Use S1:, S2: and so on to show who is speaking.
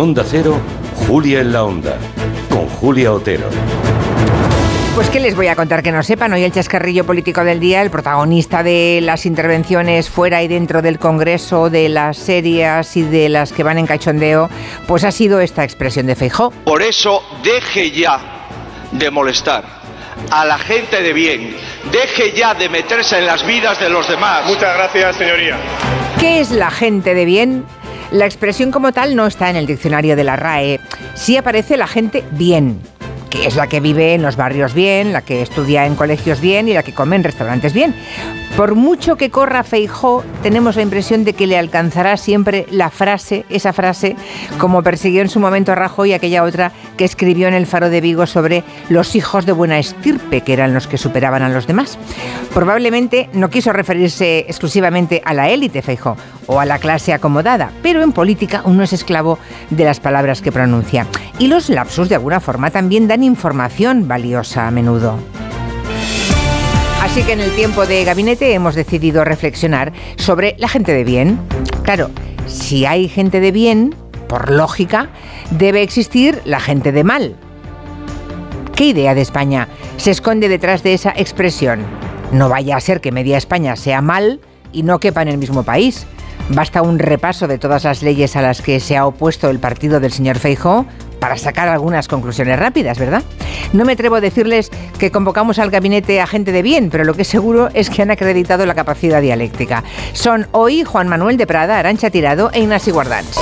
S1: Onda Cero, Julia en la Onda, con Julia Otero.
S2: Pues qué les voy a contar que no sepan. Hoy el chascarrillo político del día, el protagonista de las intervenciones fuera y dentro del Congreso, de las serias y de las que van en cachondeo, pues ha sido esta expresión de Feijó.
S3: Por eso deje ya de molestar a la gente de bien, deje ya de meterse en las vidas de los demás.
S4: Muchas gracias, señoría.
S2: ¿Qué es la gente de bien? La expresión como tal no está en el diccionario de la RAE. Sí aparece la gente bien que es la que vive en los barrios bien, la que estudia en colegios bien y la que come en restaurantes bien. Por mucho que corra Feijó, tenemos la impresión de que le alcanzará siempre la frase, esa frase, como persiguió en su momento a Rajoy aquella otra que escribió en el Faro de Vigo sobre los hijos de buena estirpe, que eran los que superaban a los demás. Probablemente no quiso referirse exclusivamente a la élite Feijó o a la clase acomodada, pero en política uno es esclavo de las palabras que pronuncia. Y los lapsus de alguna forma también dan información valiosa a menudo. Así que en el tiempo de gabinete hemos decidido reflexionar sobre la gente de bien. Claro, si hay gente de bien, por lógica, debe existir la gente de mal. ¿Qué idea de España se esconde detrás de esa expresión? No vaya a ser que media España sea mal y no quepa en el mismo país. Basta un repaso de todas las leyes a las que se ha opuesto el partido del señor Feijóo para sacar algunas conclusiones rápidas, ¿verdad? No me atrevo a decirles que convocamos al gabinete a gente de bien, pero lo que es seguro es que han acreditado la capacidad dialéctica. Son hoy Juan Manuel de Prada, Arancha Tirado e Ignasi Guardans.